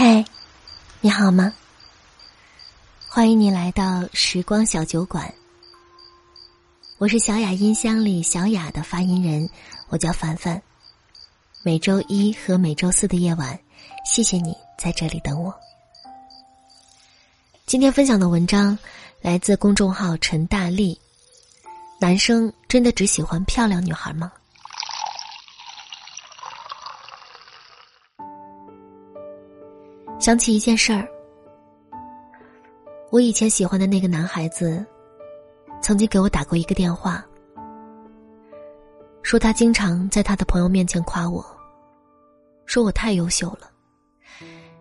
嗨，你好吗？欢迎你来到时光小酒馆。我是小雅音箱里小雅的发音人，我叫凡凡。每周一和每周四的夜晚，谢谢你在这里等我。今天分享的文章来自公众号陈大力。男生真的只喜欢漂亮女孩吗？想起一件事儿，我以前喜欢的那个男孩子，曾经给我打过一个电话，说他经常在他的朋友面前夸我，说我太优秀了，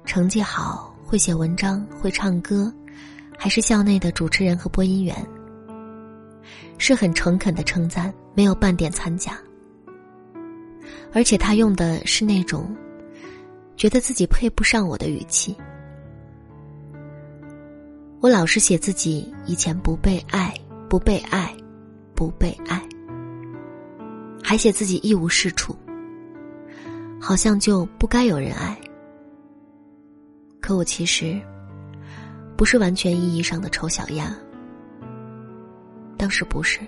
成绩好，会写文章，会唱歌，还是校内的主持人和播音员，是很诚恳的称赞，没有半点掺假，而且他用的是那种。觉得自己配不上我的语气，我老是写自己以前不被爱，不被爱，不被爱，还写自己一无是处，好像就不该有人爱。可我其实不是完全意义上的丑小鸭，当时不是，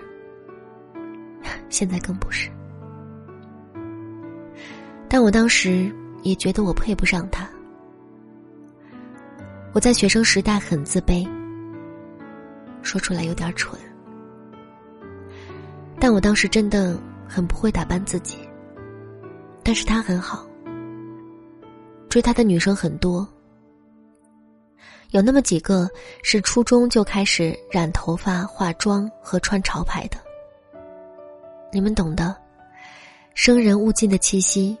现在更不是，但我当时。也觉得我配不上他。我在学生时代很自卑，说出来有点蠢，但我当时真的很不会打扮自己。但是他很好，追他的女生很多，有那么几个是初中就开始染头发、化妆和穿潮牌的。你们懂的，生人勿近的气息。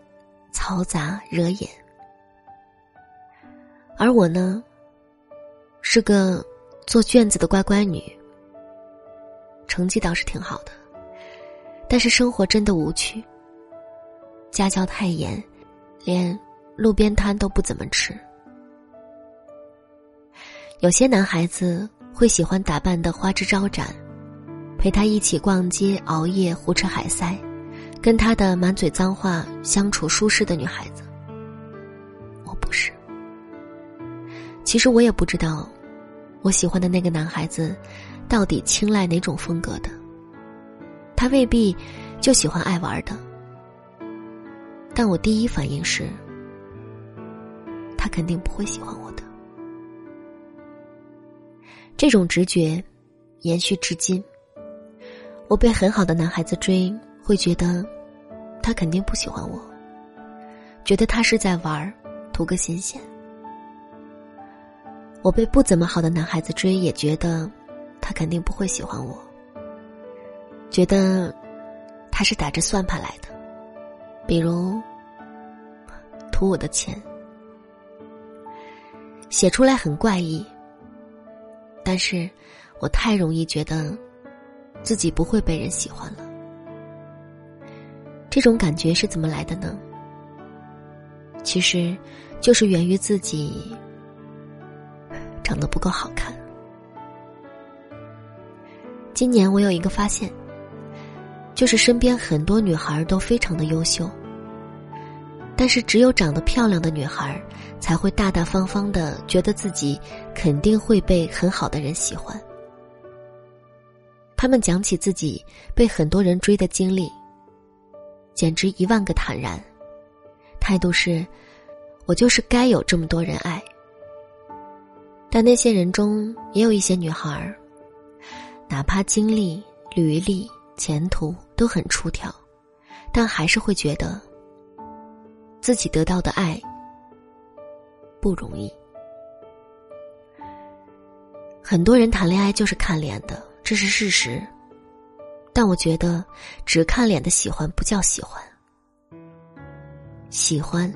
嘈杂惹眼，而我呢，是个做卷子的乖乖女，成绩倒是挺好的，但是生活真的无趣，家教太严，连路边摊都不怎么吃。有些男孩子会喜欢打扮的花枝招展，陪他一起逛街、熬夜、胡吃海塞。跟他的满嘴脏话相处舒适的女孩子，我不是。其实我也不知道，我喜欢的那个男孩子，到底青睐哪种风格的。他未必就喜欢爱玩的，但我第一反应是，他肯定不会喜欢我的。这种直觉延续至今。我被很好的男孩子追。会觉得，他肯定不喜欢我。觉得他是在玩儿，图个新鲜。我被不怎么好的男孩子追，也觉得他肯定不会喜欢我。觉得他是打着算盘来的，比如图我的钱。写出来很怪异，但是我太容易觉得自己不会被人喜欢了。这种感觉是怎么来的呢？其实，就是源于自己长得不够好看。今年我有一个发现，就是身边很多女孩都非常的优秀，但是只有长得漂亮的女孩才会大大方方的觉得自己肯定会被很好的人喜欢。他们讲起自己被很多人追的经历。简直一万个坦然，态度是，我就是该有这么多人爱。但那些人中也有一些女孩儿，哪怕经历、履历、前途都很出挑，但还是会觉得自己得到的爱不容易。很多人谈恋爱就是看脸的，这是事实。但我觉得，只看脸的喜欢不叫喜欢。喜欢，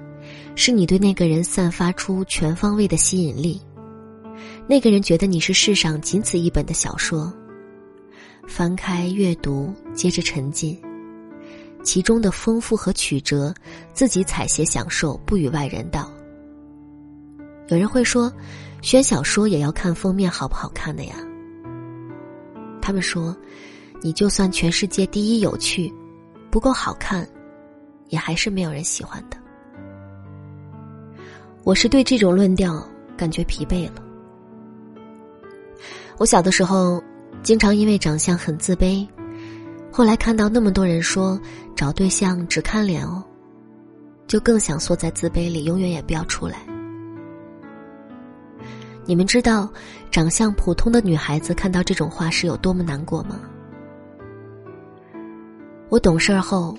是你对那个人散发出全方位的吸引力，那个人觉得你是世上仅此一本的小说，翻开阅读，接着沉浸，其中的丰富和曲折，自己采撷享受，不与外人道。有人会说，选小说也要看封面好不好看的呀？他们说。你就算全世界第一有趣，不够好看，也还是没有人喜欢的。我是对这种论调感觉疲惫了。我小的时候，经常因为长相很自卑，后来看到那么多人说找对象只看脸哦，就更想缩在自卑里，永远也不要出来。你们知道，长相普通的女孩子看到这种话是有多么难过吗？我懂事儿后，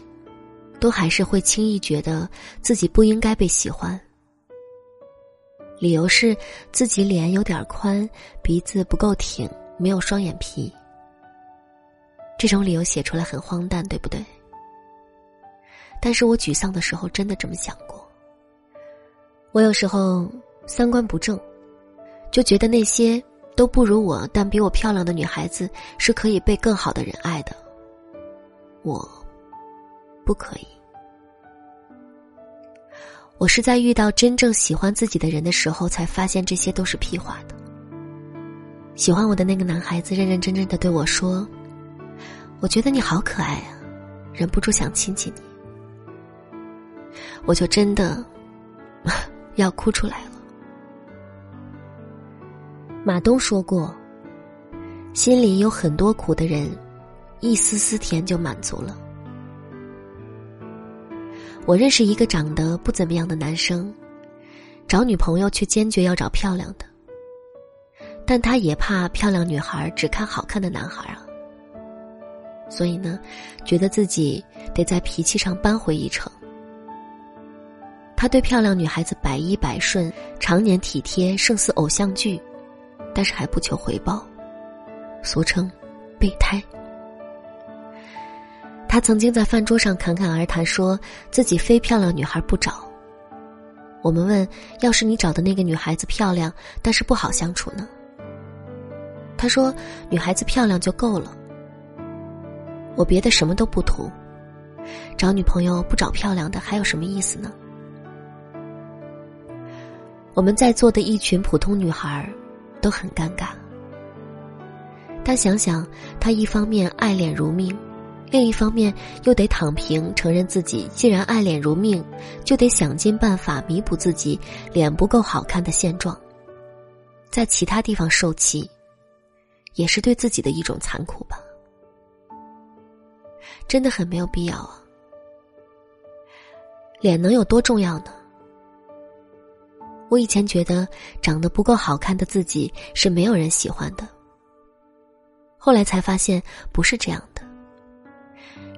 都还是会轻易觉得自己不应该被喜欢。理由是自己脸有点宽，鼻子不够挺，没有双眼皮。这种理由写出来很荒诞，对不对？但是我沮丧的时候真的这么想过。我有时候三观不正。就觉得那些都不如我但比我漂亮的女孩子是可以被更好的人爱的，我不可以。我是在遇到真正喜欢自己的人的时候，才发现这些都是屁话的。喜欢我的那个男孩子认认真真的对我说：“我觉得你好可爱啊，忍不住想亲亲你。”我就真的 要哭出来了。马东说过：“心里有很多苦的人，一丝丝甜就满足了。”我认识一个长得不怎么样的男生，找女朋友却坚决要找漂亮的，但他也怕漂亮女孩只看好看的男孩啊，所以呢，觉得自己得在脾气上扳回一城。他对漂亮女孩子百依百顺，常年体贴，胜似偶像剧。但是还不求回报，俗称“备胎”。他曾经在饭桌上侃侃而谈，说自己非漂亮女孩不找。我们问：“要是你找的那个女孩子漂亮，但是不好相处呢？”他说：“女孩子漂亮就够了，我别的什么都不图，找女朋友不找漂亮的还有什么意思呢？”我们在座的一群普通女孩都很尴尬，但想想他一方面爱脸如命，另一方面又得躺平，承认自己既然爱脸如命，就得想尽办法弥补自己脸不够好看的现状，在其他地方受气，也是对自己的一种残酷吧。真的很没有必要啊，脸能有多重要呢？我以前觉得长得不够好看的自己是没有人喜欢的，后来才发现不是这样的。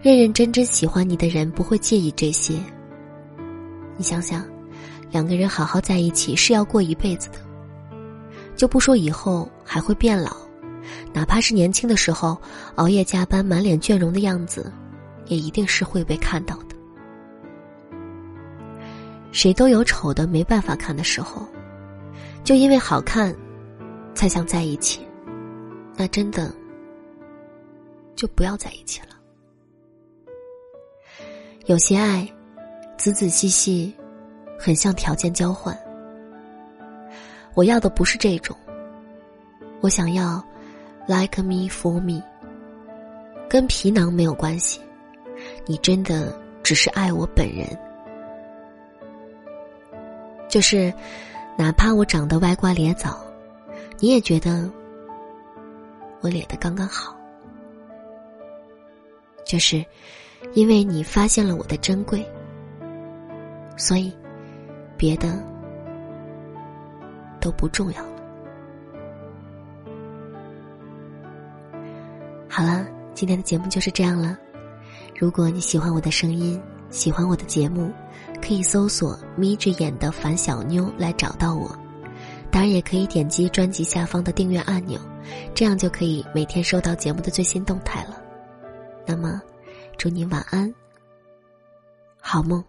认认真真喜欢你的人不会介意这些。你想想，两个人好好在一起是要过一辈子的，就不说以后还会变老，哪怕是年轻的时候熬夜加班、满脸倦容的样子，也一定是会被看到的。谁都有丑的没办法看的时候，就因为好看，才想在一起，那真的就不要在一起了。有些爱，仔仔细细，很像条件交换。我要的不是这种，我想要 like me for me，跟皮囊没有关系，你真的只是爱我本人。就是，哪怕我长得歪瓜裂枣，你也觉得我脸的刚刚好。就是，因为你发现了我的珍贵，所以别的都不重要了。好了，今天的节目就是这样了。如果你喜欢我的声音，喜欢我的节目。可以搜索“眯着眼的樊小妞”来找到我，当然也可以点击专辑下方的订阅按钮，这样就可以每天收到节目的最新动态了。那么，祝你晚安，好梦。